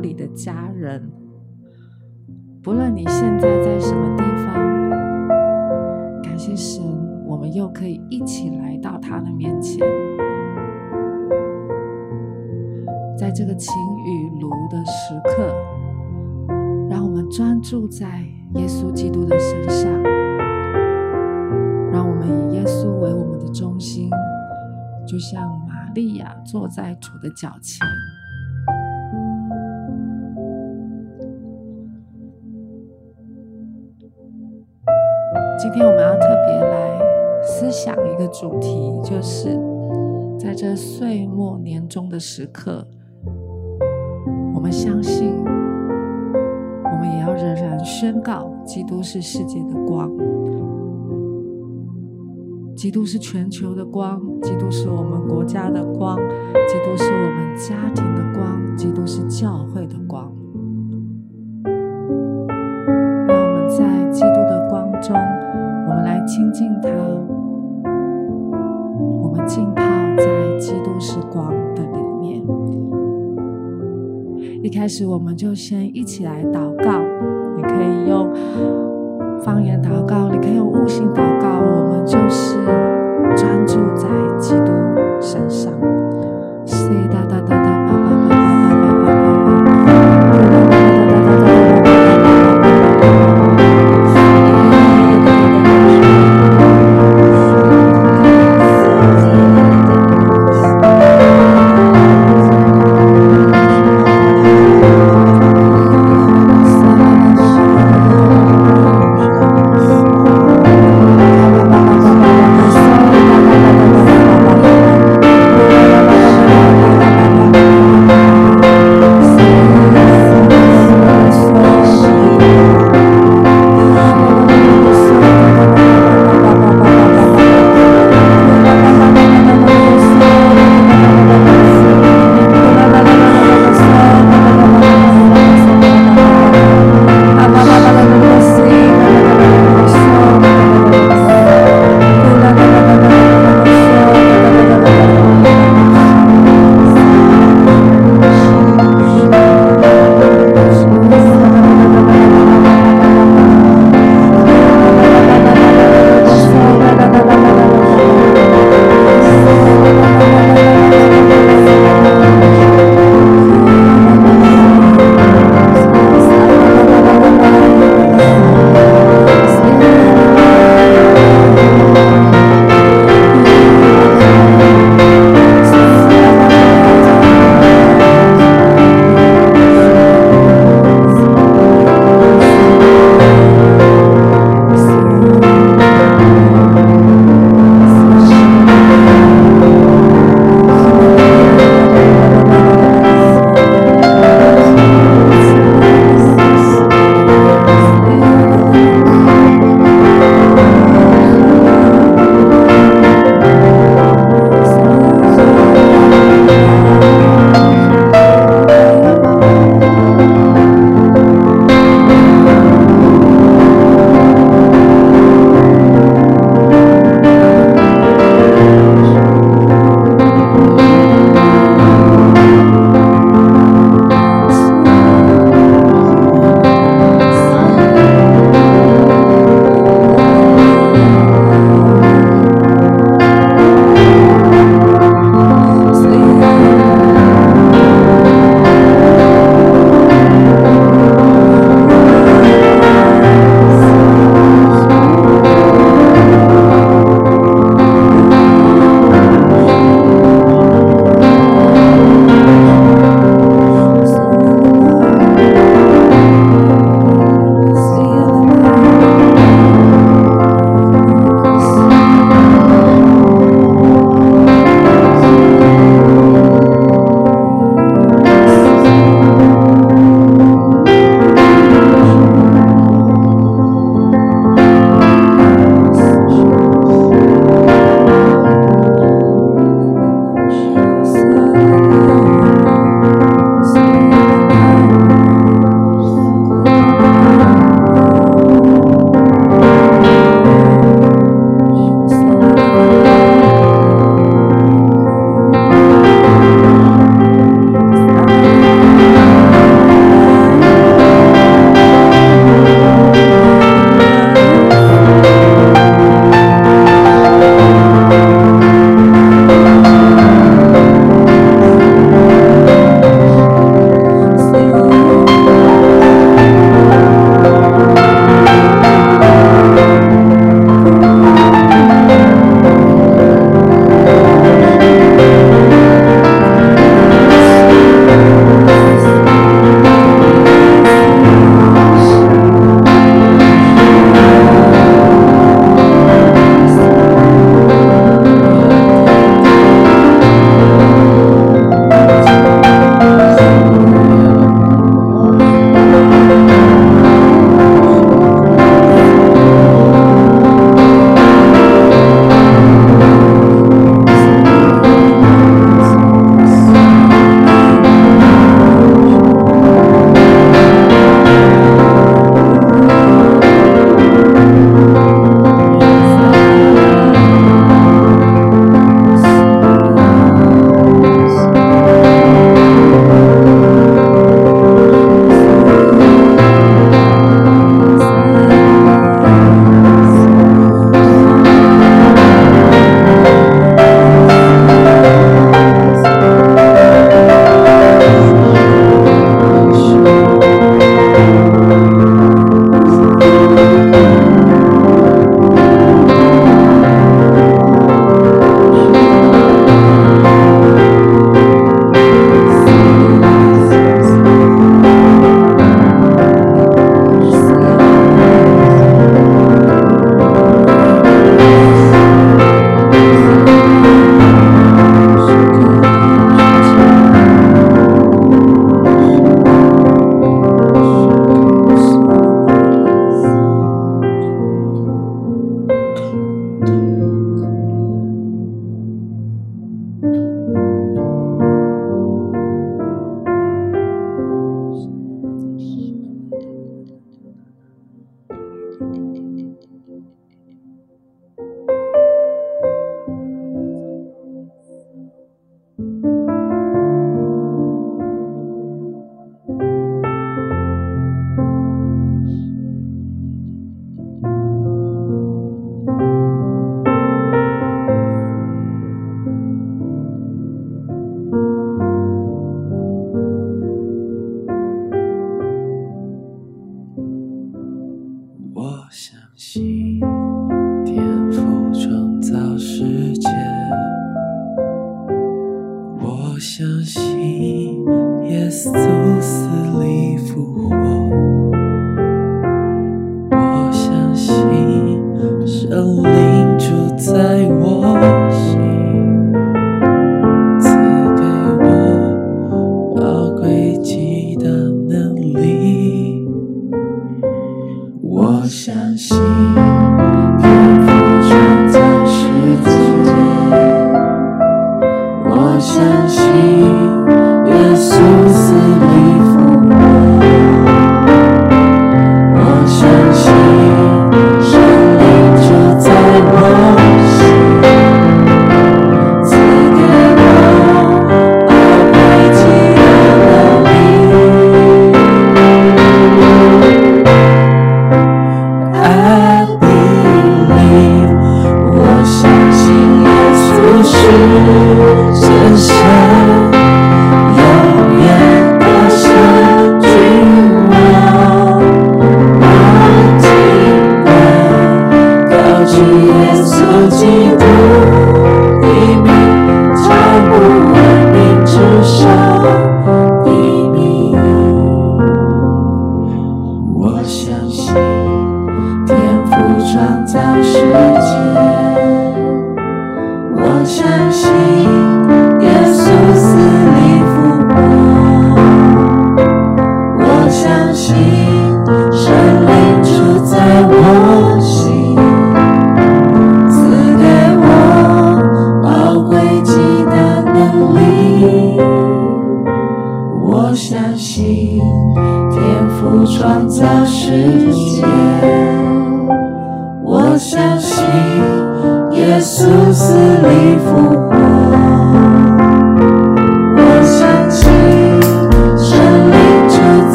里的家人，不论你现在在什么地方，感谢神，我们又可以一起来到他的面前，在这个晴雨炉的时刻，让我们专注在耶稣基督的身上，让我们以耶稣为我们的中心，就像玛利亚坐在主的脚前。主题，就是在这岁末年终的时刻，我们相信，我们也要仍然宣告：基督是世界的光，基督是全球的光，基督是我们国家的光，基督是我们家庭的光，基督是教会的光。开始，我们就先一起来祷告。你可以用方言祷告，你可以用悟性祷告。我们就是专注在基督身上。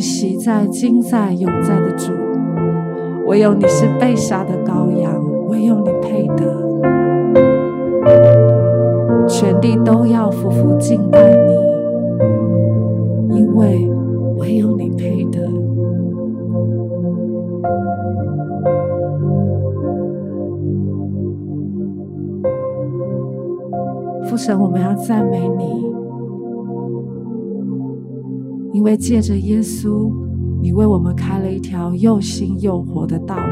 是昔在、今在、永在的主，唯有你是被杀的羔羊，唯有你配得，全地都要俯伏敬拜你，因为唯有你配得。父神，我们要赞美你。因为借着耶稣，你为我们开了一条又新又活的道路，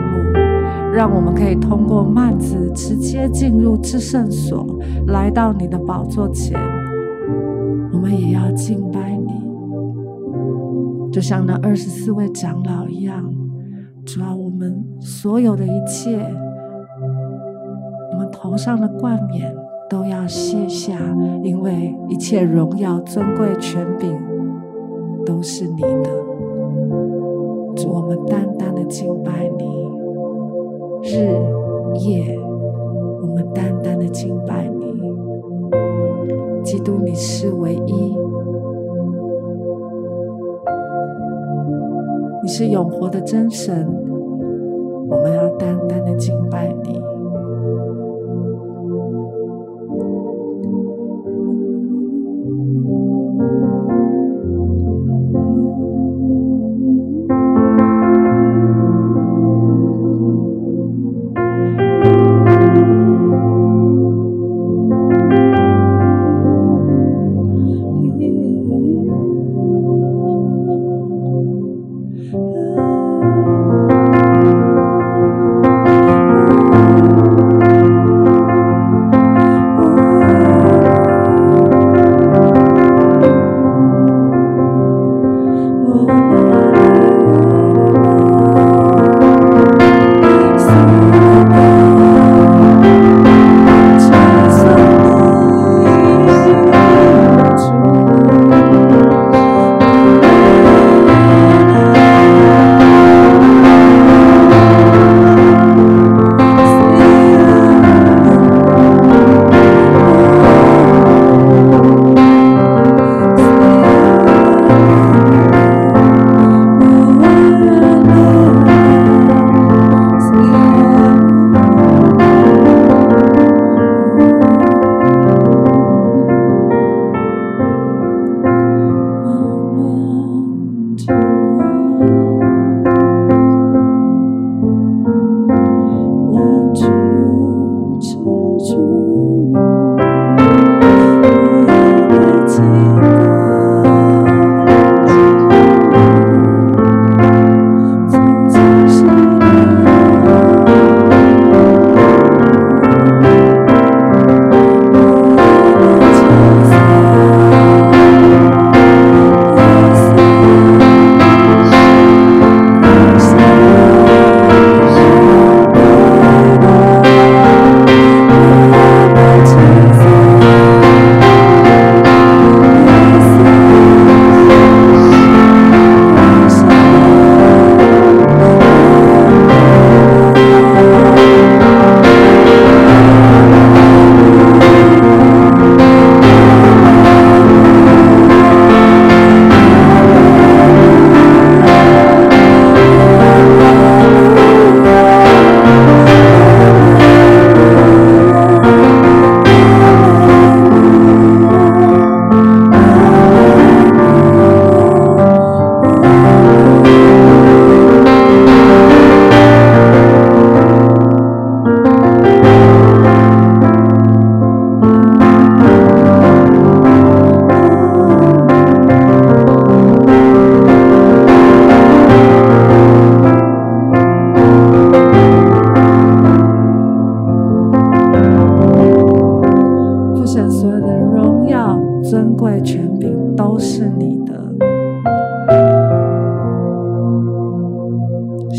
让我们可以通过幔子直接进入至圣所，来到你的宝座前。我们也要敬拜你，就像那二十四位长老一样。主啊，我们所有的一切，我们头上的冠冕都要卸下，因为一切荣耀、尊贵、权柄。都是你的，我们单单的敬拜你，日夜，我们单单的敬拜你。基督，你是唯一，你是永活的真神，我们要单单的敬拜你。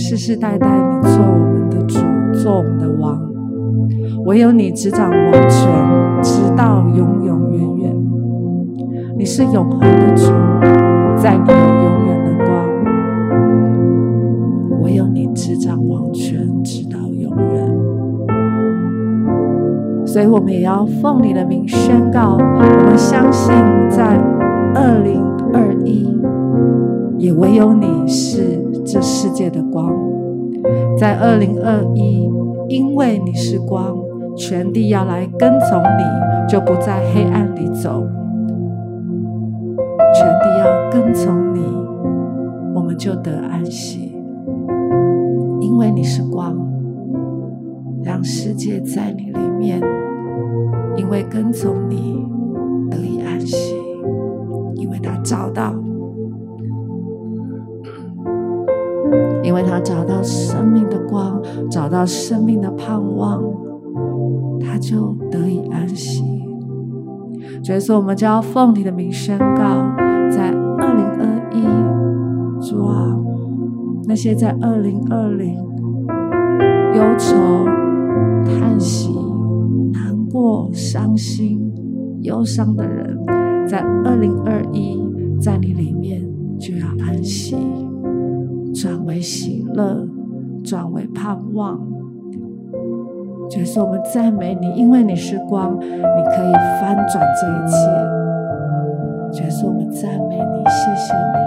世世代代，你做我们的主，做我们的王，唯有你执掌王权，直到永永远远。你是永恒的主，在你有永远的光，唯有你执掌王权，直到永远。所以，我们也要奉你的名宣告：我们相信，在二零二一，也唯有你是。这世界的光，在二零二一，因为你是光，全地要来跟从你，就不在黑暗里走。全地要跟从你，我们就得安息，因为你是光，让世界在你里面，因为跟从你得以安息，因为他找到。因为他找到生命的光，找到生命的盼望，他就得以安息。所以说，我们就要奉你的名宣告，在二零二一，主啊，那些在二零二零忧愁、叹息、难过、伤心、忧伤的人，在二零二一，在你里面。转为喜乐，转为盼望。就是我们赞美你，因为你是光，你可以翻转这一切。就是我们赞美你，谢谢你。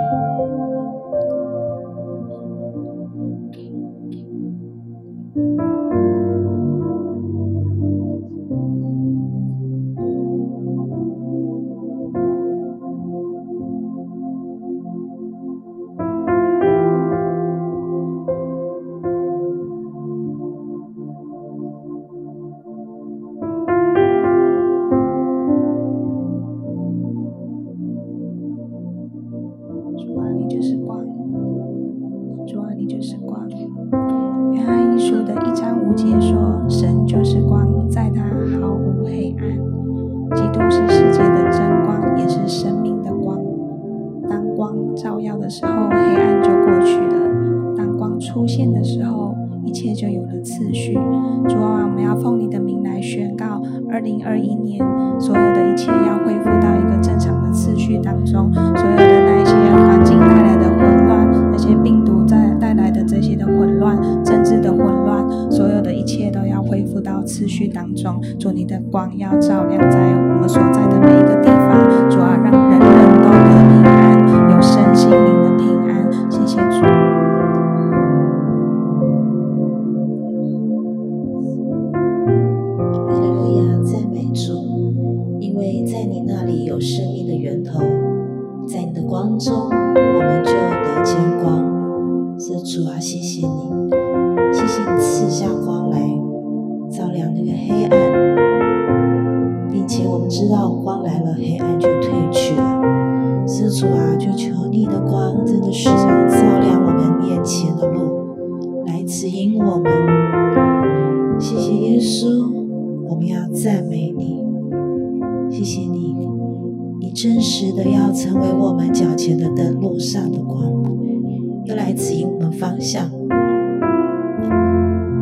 来指引我们方向。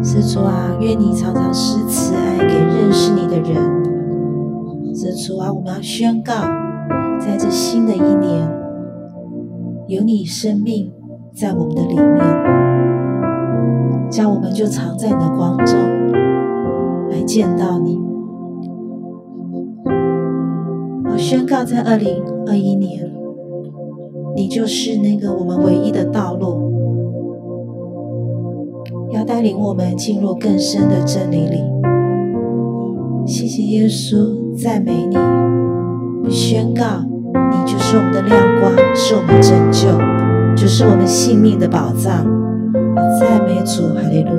施主啊，愿你常常施慈爱给认识你的人。施主啊，我们要宣告，在这新的一年，有你生命在我们的里面，叫我们就藏在你的光中来见到你。我宣告，在二零二一年。你就是那个我们唯一的道路，要带领我们进入更深的真理里。谢谢耶稣，赞美你。宣告，你就是我们的亮光，是我们拯救，就是我们性命的宝藏。赞美主，哈利路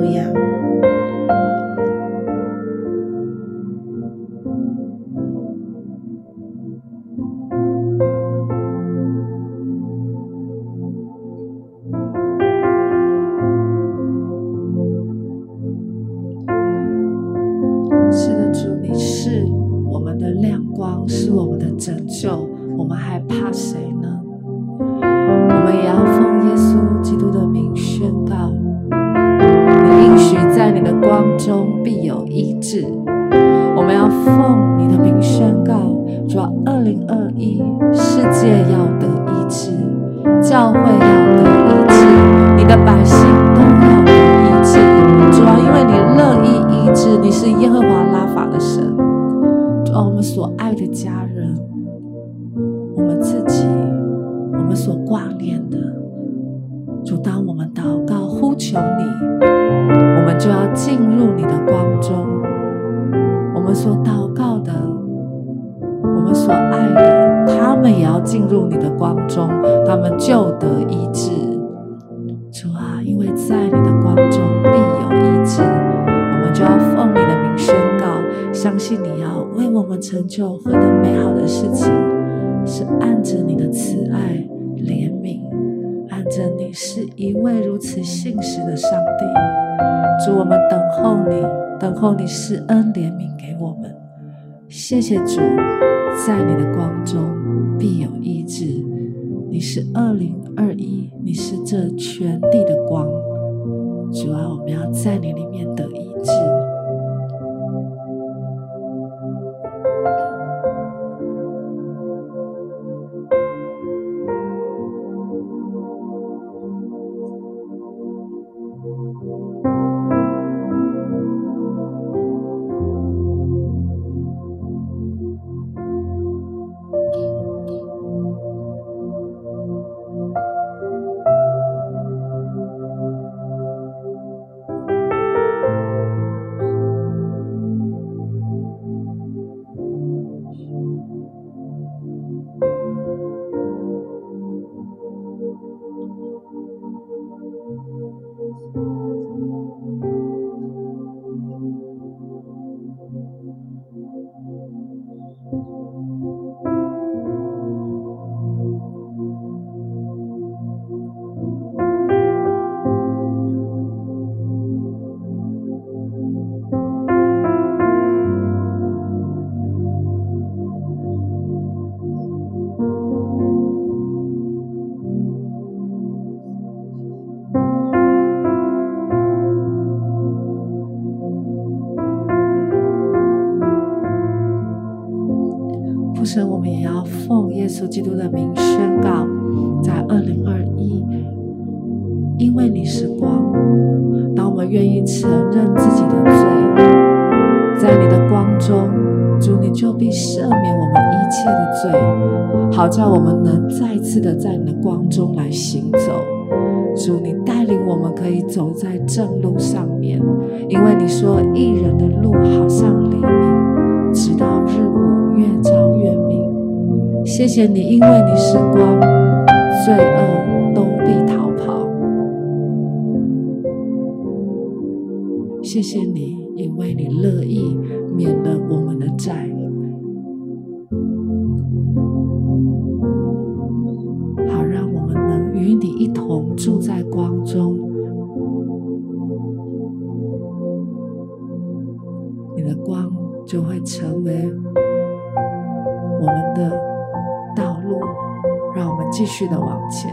所祷告的，我们所爱的，他们也要进入你的光中，他们就得医治。主啊，因为在你的光中必有医治，我们就要奉你的名宣告，相信你要为我们成就何等美好的事情，是按着你的慈爱。怜悯，按着你是一位如此信实的上帝，主，我们等候你，等候你施恩怜悯我们。谢谢主，在你的光中必有医治。你是二零二一，你是这全地的光。主啊，我们要在你里面得医治。稣基督的名宣告，在二零二一，因为你是光，当我们愿意承认自己的罪，在你的光中，主你就必赦免我们一切的罪，好叫我们能再次的在你的光中来行走。主，你带领我们可以走在正路上面，因为你说一人的路好像黎明，直到日暮越照。谢谢你，因为你是光，罪恶都必逃跑。谢谢你，继续的往前。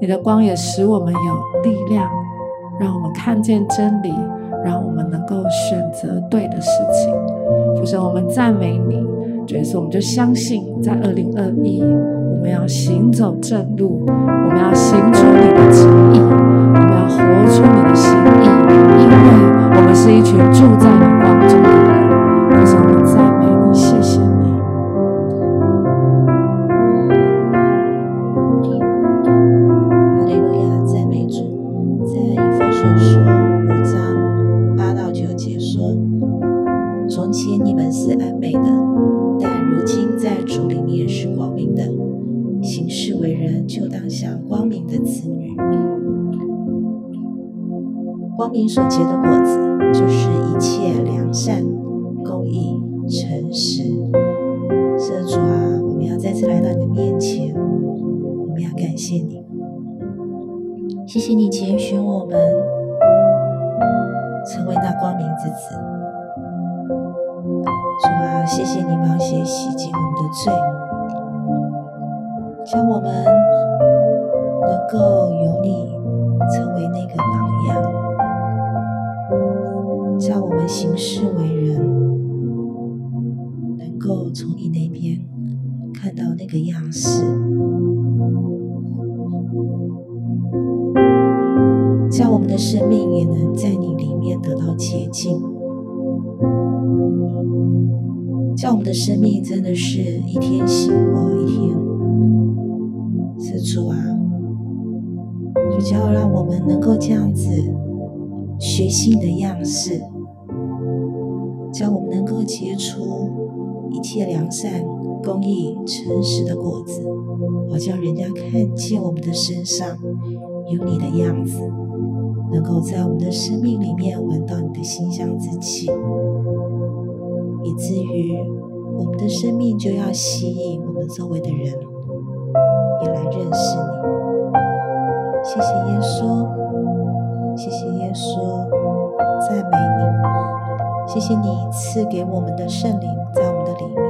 你的光也使我们有力量，让我们看见真理，让我们能够选择对的事情。主神，我们赞美你，所以我们就相信，在二零二一，我们要行走正路，我们要行出你的旨意，我们要活出你的心意，因为我们是一群住在是暧昧的，但如今在主里面是光明的。行事为人就当像光明的子女，光明所结的果子就是一切良善、公义、诚实。主啊，我们要再次来到你的面前，我们要感谢你，谢谢你拣选我们成为那光明之子。主啊，谢谢你宝血洗净我们的。罪，叫我们能够有你成为那个榜样，叫我们行事为人能够从你那边看到那个样式，叫我们的生命也能在你里面得到洁净。叫我们的生命真的是一天醒过一天，是主啊，就叫让我们能够这样子学习你的样式，叫我们能够结出一切良善、公义、诚实的果子，好叫人家看见我们的身上有你的样子，能够在我们的生命里面闻到你的馨香之气。以至于我们的生命就要吸引我们周围的人也来认识你。谢谢耶稣，谢谢耶稣，赞美你。谢谢你赐给我们的圣灵在我们的里面，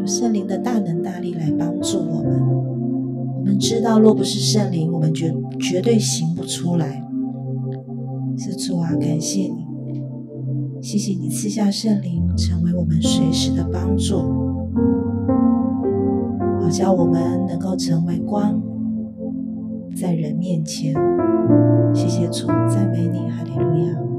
有圣灵的大能大力来帮助我们。我们知道，若不是圣灵，我们绝绝对行不出来。是主啊，感谢你。谢谢你赐下圣灵，成为我们随时的帮助，好叫我们能够成为光，在人面前。谢谢主，赞美你，哈利路亚。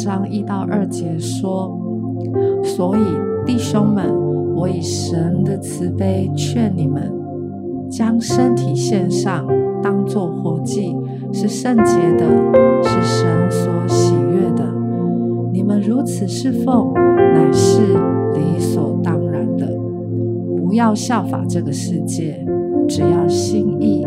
章一到二节说：“所以弟兄们，我以神的慈悲劝你们，将身体献上，当作活祭。”是圣洁的，是神所喜悦的。你们如此侍奉，乃是理所当然的。不要效法这个世界，只要心意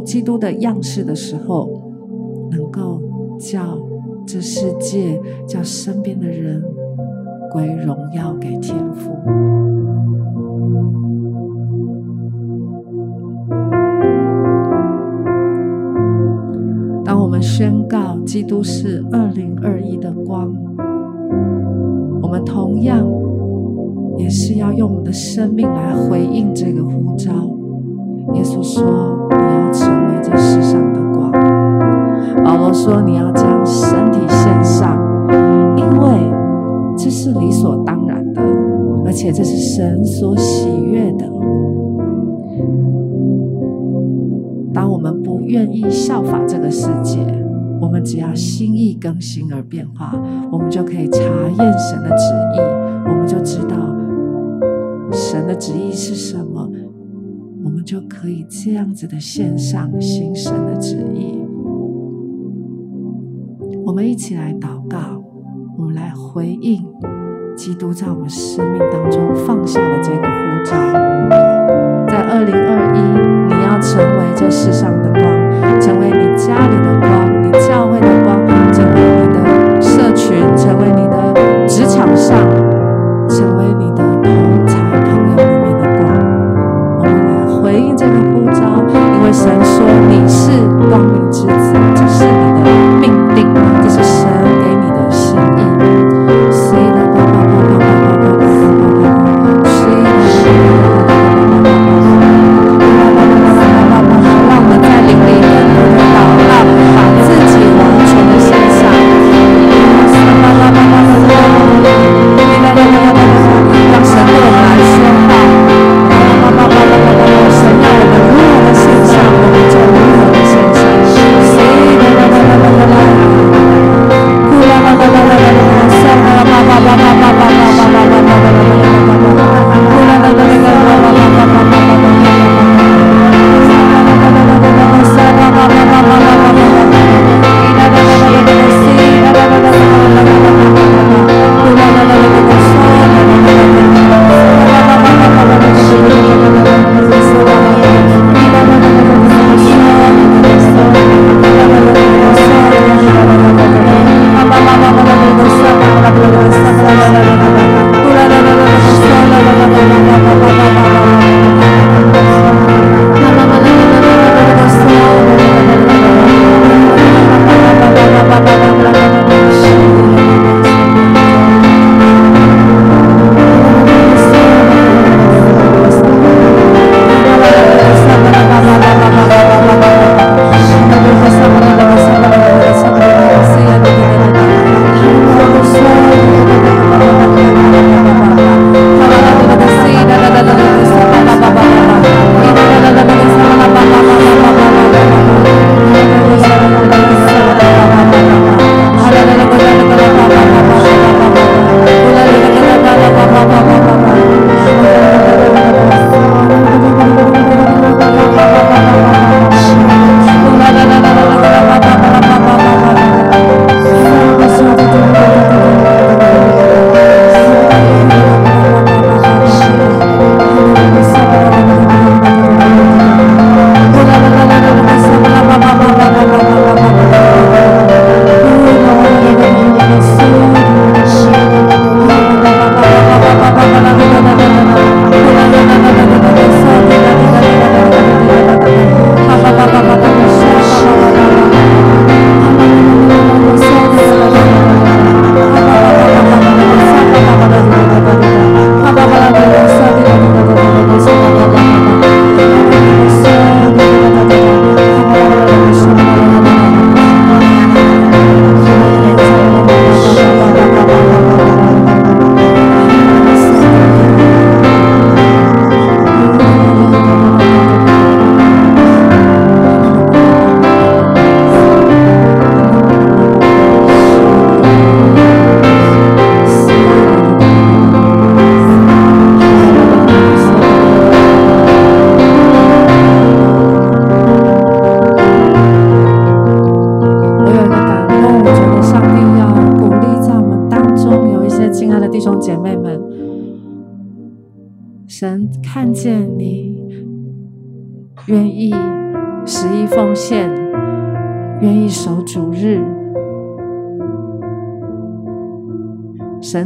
基督的样式的时候，能够叫这世界、叫身边的人归荣耀给天父。当我们宣告基督是二零二一的光，我们同样也是要用我们的生命来回应这个呼召。耶稣说：“这世上的光。”保罗说：“你要将身体献上，因为这是理所当然的，而且这是神所喜悦的。当我们不愿意效法这个世界，我们只要心意更新而变化，我们就可以查验神的旨意，我们就知道神的旨意是什么。”就可以这样子的献上行神的旨意。我们一起来祷告，我们来回应基督在我们生命当中放下的这个呼召。在二零二一，你要成为这世上的光，成为你家里的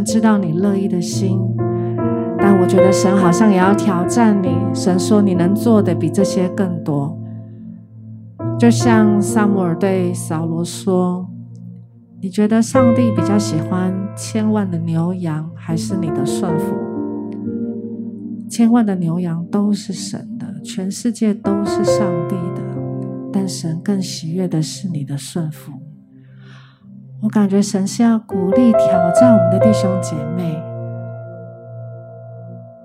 知道你乐意的心，但我觉得神好像也要挑战你。神说你能做的比这些更多，就像撒母耳对扫罗说：“你觉得上帝比较喜欢千万的牛羊，还是你的顺服？千万的牛羊都是神的，全世界都是上帝的，但神更喜悦的是你的顺服。”感觉神是要鼓励、挑战我们的弟兄姐妹，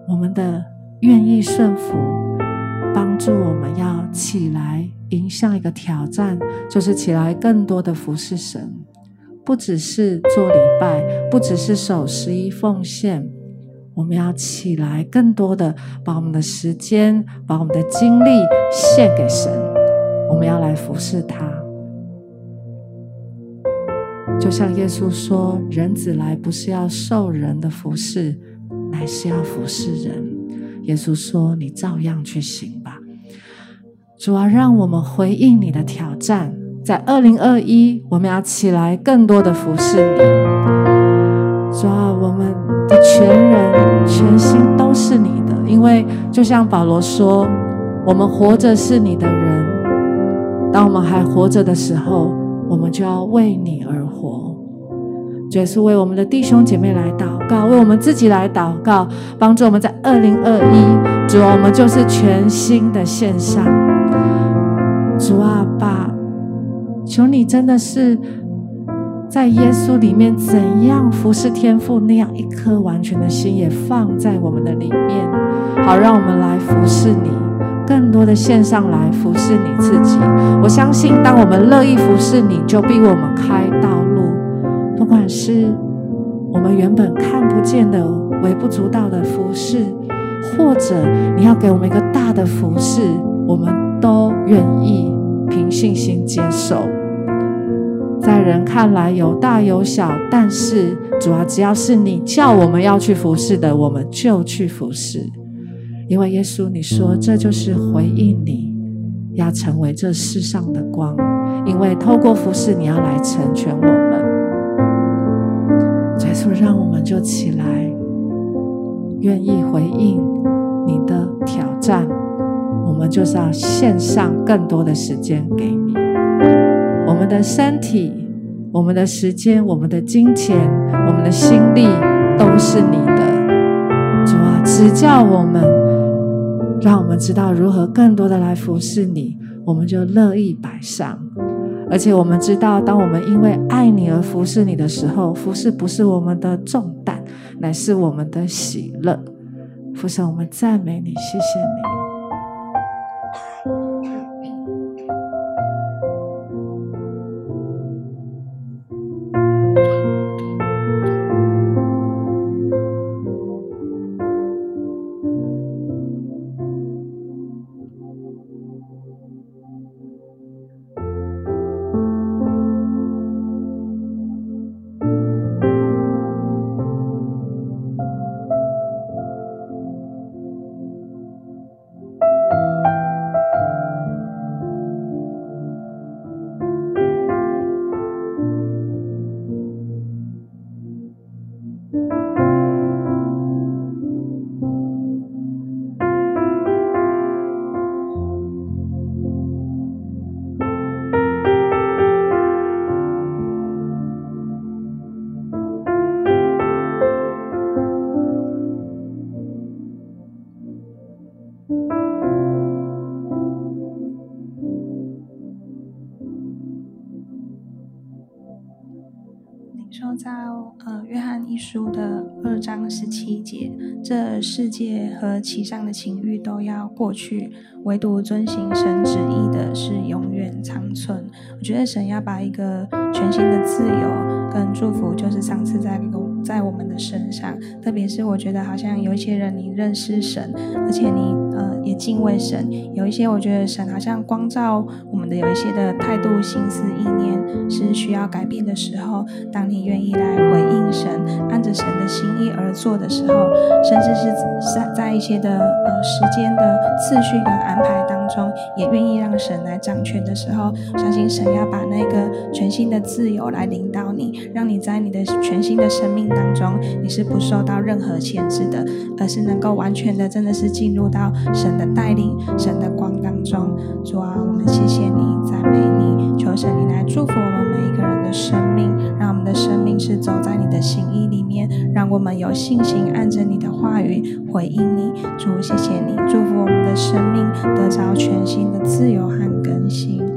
我们的愿意顺服，帮助我们要起来迎向一个挑战，就是起来更多的服侍神，不只是做礼拜，不只是守十一奉献，我们要起来更多的把我们的时间、把我们的精力献给神，我们要来服侍他。就像耶稣说：“人子来不是要受人的服侍，乃是要服侍人。”耶稣说：“你照样去行吧。”主啊，让我们回应你的挑战，在二零二一，我们要起来更多的服侍你。主啊，我们的全人全心都是你的，因为就像保罗说：“我们活着是你的人，当我们还活着的时候。”我们就要为你而活，主是为我们的弟兄姐妹来祷告，为我们自己来祷告，帮助我们在二零二一，主啊，我们就是全新的献上。主啊，爸，求你真的是在耶稣里面怎样服侍天父那样一颗完全的心也放在我们的里面，好让我们来服侍你。更多的献上来服侍你自己，我相信，当我们乐意服侍你，就逼我们开道路。不管是我们原本看不见的、微不足道的服侍，或者你要给我们一个大的服侍，我们都愿意凭信心接受。在人看来有大有小，但是主要只要是你叫我们要去服侍的，我们就去服侍。因为耶稣，你说这就是回应你，要成为这世上的光。因为透过服侍，你要来成全我们。耶稣，让我们就起来，愿意回应你的挑战。我们就是要献上更多的时间给你，我们的身体、我们的时间、我们的金钱、我们的心力，都是你的。主啊，指教我们。让我们知道如何更多的来服侍你，我们就乐意摆上。而且我们知道，当我们因为爱你而服侍你的时候，服侍不是我们的重担，乃是我们的喜乐。父神，我们赞美你，谢谢你。一书的二章十七节，这世界和其上的情欲都要过去，唯独遵行神旨意的是永远长存。我觉得神要把一个全新的自由跟祝福，就是赏赐在在我们的身上。特别是我觉得好像有一些人你认识神，而且你。呃，也敬畏神。有一些我觉得神好像光照我们的有一些的态度、心思、意念是需要改变的时候，当你愿意来回应神，按着神的心意而做的时候，甚至是在在一些的呃时间的次序跟安排当中，也愿意让神来掌权的时候，相信神要把那个全新的自由来领导你，让你在你的全新的生命当中，你是不受到任何牵制的，而是能够完全的，真的是进入到神的带领、神的光当中。主啊，我们谢谢你，赞美你，求神你来祝福我们每一个人的生命，让我们的生命是走在你的心意里面，让我们有信心按着你的话语回应你。主，谢谢你，祝福我们的生命得着全新的自由和更新。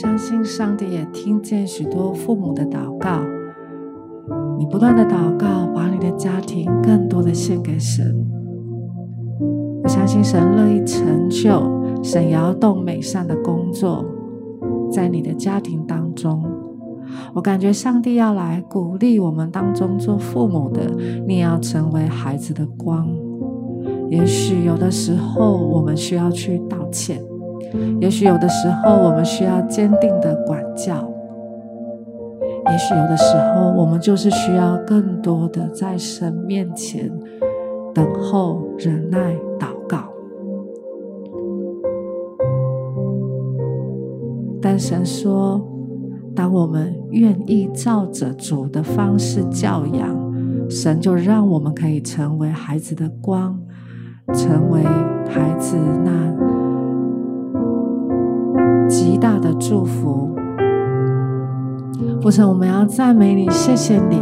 相信上帝也听见许多父母的祷告。你不断的祷告，把你的家庭更多的献给神。我相信神乐意成就神摇动美善的工作，在你的家庭当中。我感觉上帝要来鼓励我们当中做父母的，你也要成为孩子的光。也许有的时候，我们需要去道歉。也许有的时候，我们需要坚定的管教；也许有的时候，我们就是需要更多的在神面前等候、忍耐、祷告。但神说，当我们愿意照着主的方式教养，神就让我们可以成为孩子的光，成为孩子那。极大的祝福，父神，我们要赞美你，谢谢你，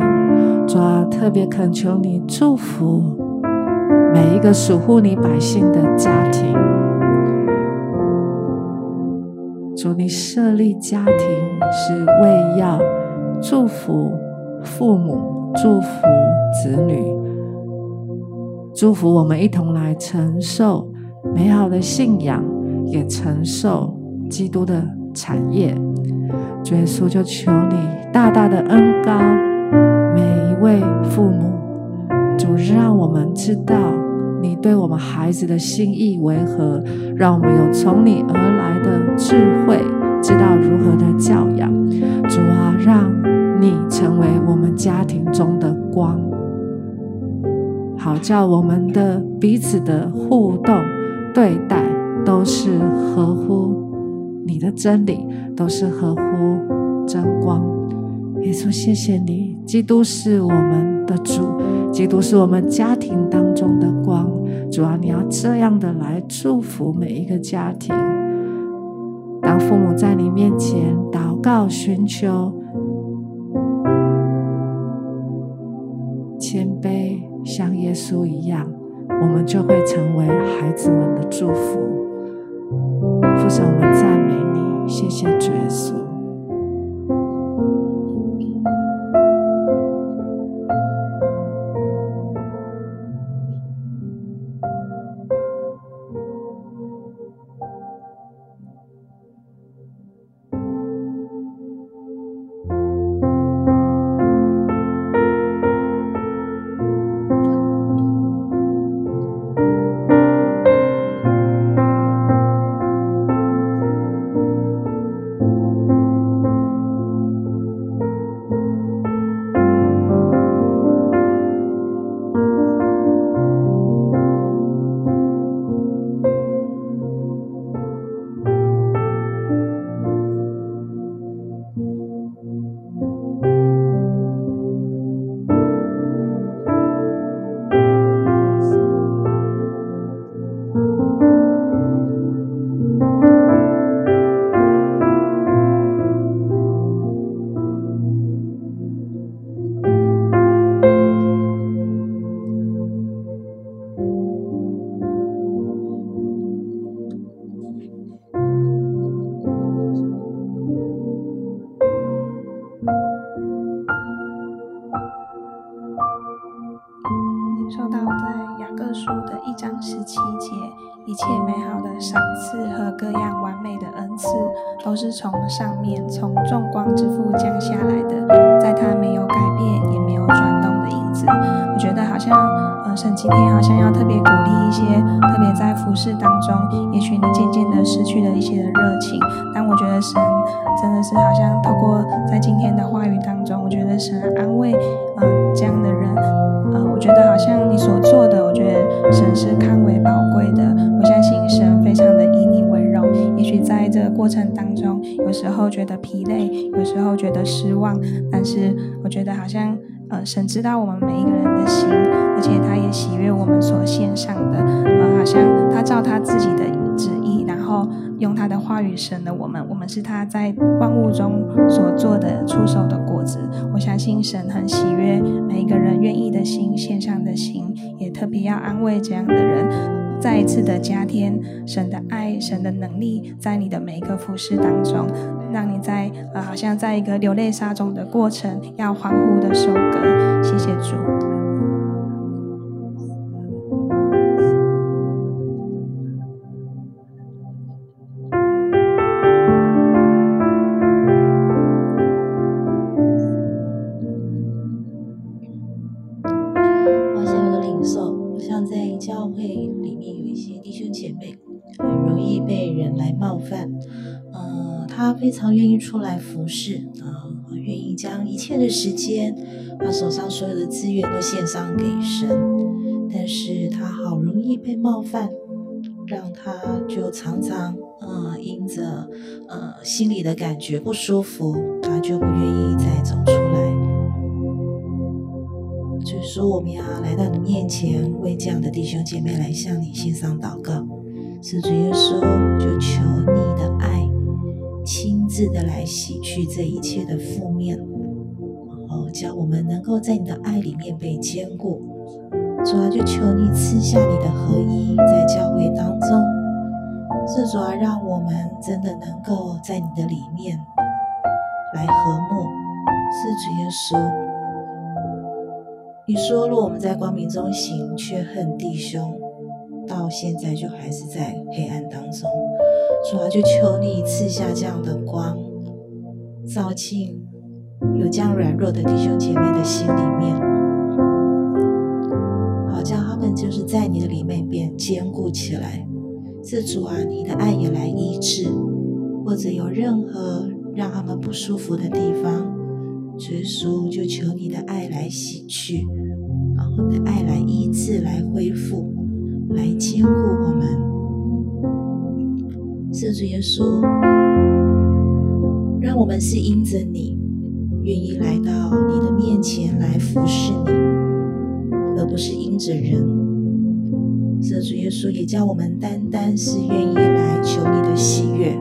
主啊，特别恳求你祝福每一个属乎你百姓的家庭。主，你设立家庭是为要祝福父母，祝福子女，祝福我们一同来承受美好的信仰，也承受。基督的产业，主耶稣就求你大大的恩高每一位父母，主让我们知道你对我们孩子的心意为何，让我们有从你而来的智慧，知道如何的教养。主啊，让你成为我们家庭中的光，好叫我们的彼此的互动对待都是合乎。你的真理都是合乎真光，耶稣，谢谢你，基督是我们的主，基督是我们家庭当中的光。主啊，你要这样的来祝福每一个家庭。当父母在你面前祷告寻求，谦卑像耶稣一样，我们就会成为孩子们的祝福。父神，我们在，谢谢主耶稣。神知道我们每一个人的心，而且他也喜悦我们所献上的，呃，好像他照他自己的旨意，然后用他的话语神的我们，我们是他在万物中所做的出手的果子。我相信神很喜悦每一个人愿意的心，献上的心，也特别要安慰这样的人。再一次的加添神的爱、神的能力，在你的每一个服饰当中，让你在呃，好像在一个流泪撒种的过程，要欢呼的收割。谢谢主。出来服侍啊，愿意将一切的时间，把手上所有的资源都献上给神。但是他好容易被冒犯，让他就常常呃，因着呃心里的感觉不舒服，他就不愿意再走出来。所以说，我们要来到你面前，为这样的弟兄姐妹来向你献上祷告。是主耶稣，就求你的爱。亲自的来洗去这一切的负面，然后叫我们能够在你的爱里面被坚固。主啊，就求你赐下你的合一在教会当中，是主啊，让我们真的能够在你的里面来和睦。是主耶稣，你说若我们在光明中行，却恨弟兄，到现在就还是在黑暗当中。主啊，就求你赐下这样的光，照进有这样软弱的弟兄姐妹的心里面，好叫他们就是在你的里面变坚固起来。是主啊，你的爱也来医治，或者有任何让他们不舒服的地方，主耶稣就求你的爱来洗去，然后的爱来医治，来恢复，来坚固我们。是主耶稣，让我们是因着你，愿意来到你的面前来服侍你，而不是因着人。是主耶稣，也叫我们单单是愿意来求你的喜悦，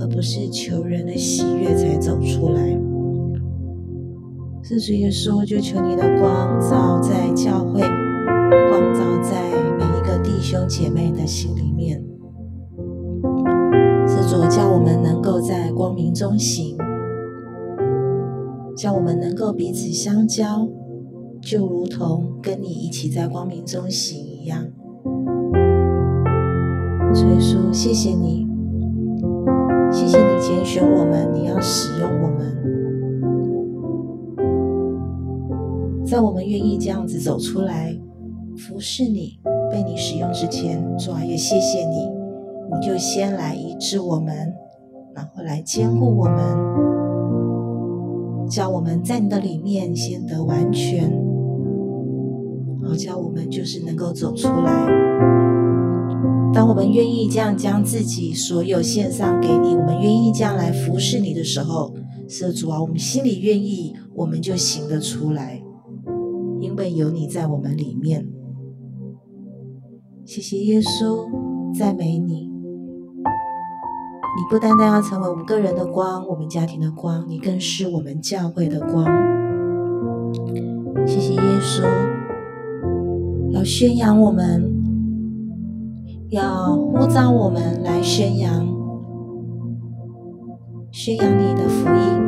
而不是求人的喜悦才走出来。是主耶稣，就求你的光照在教会，光照在每一个弟兄姐妹。的心里面。叫我们能够在光明中行，叫我们能够彼此相交，就如同跟你一起在光明中行一样。所以说，谢谢你，谢谢你拣选我们，你要使用我们。在我们愿意这样子走出来服侍你、被你使用之前，主啊，也谢谢你，你就先来医治我们，然后来坚固我们，叫我们在你的里面先得完全，好叫我们就是能够走出来。当我们愿意这样将自己所有献上给你，我们愿意这样来服侍你的时候，是主啊，我们心里愿意，我们就行得出来。因为有你在我们里面，谢谢耶稣，赞美你。你不单单要成为我们个人的光，我们家庭的光，你更是我们教会的光。谢谢耶稣，要宣扬我们，要呼召我们来宣扬，宣扬你的福音。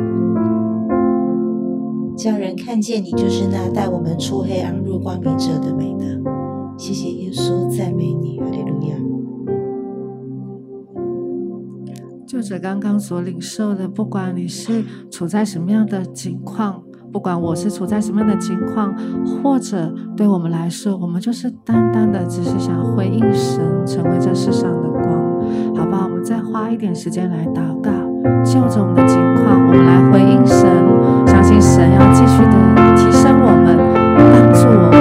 叫人看见你，就是那带我们出黑暗入光明者的美德。谢谢耶稣，赞美你，哈利路亚。就着刚刚所领受的，不管你是处在什么样的境况，不管我是处在什么样的境况，或者对我们来说，我们就是单单的只是想回应神，成为这世上的光，好吧？我们再花一点时间来祷告，就着我们的境况，我们来回应神。相信神要继续的提升我们，帮助我们，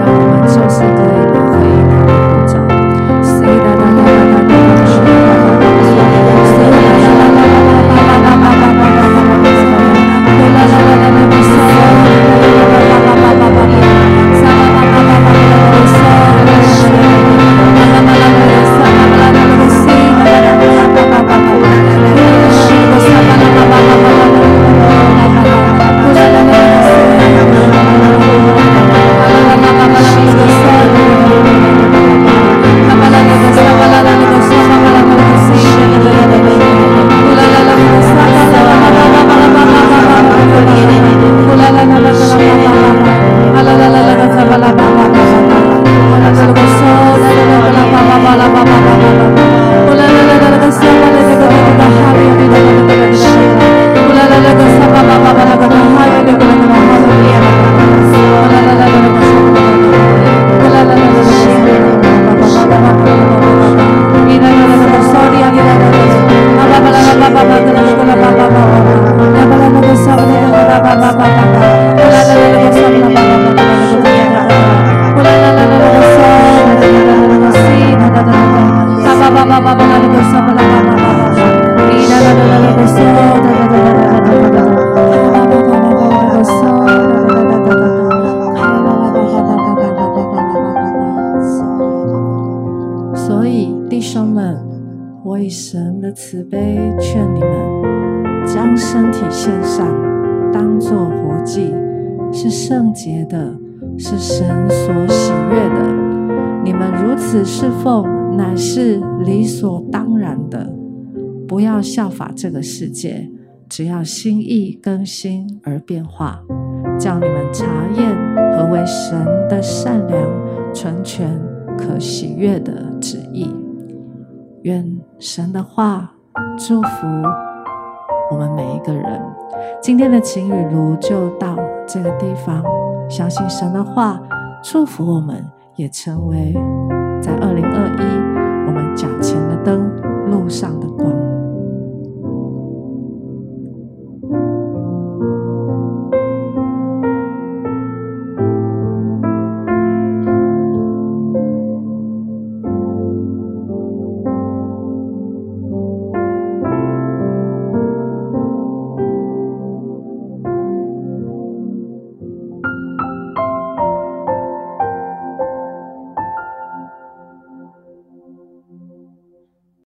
让我们就是可以这个世界，只要心意更新而变化，叫你们查验何为神的善良、纯全、可喜悦的旨意。愿神的话祝福我们每一个人。今天的晴雨炉就到这个地方，相信神的话祝福我们，也成为在二零二一我们脚前的灯，路上的光。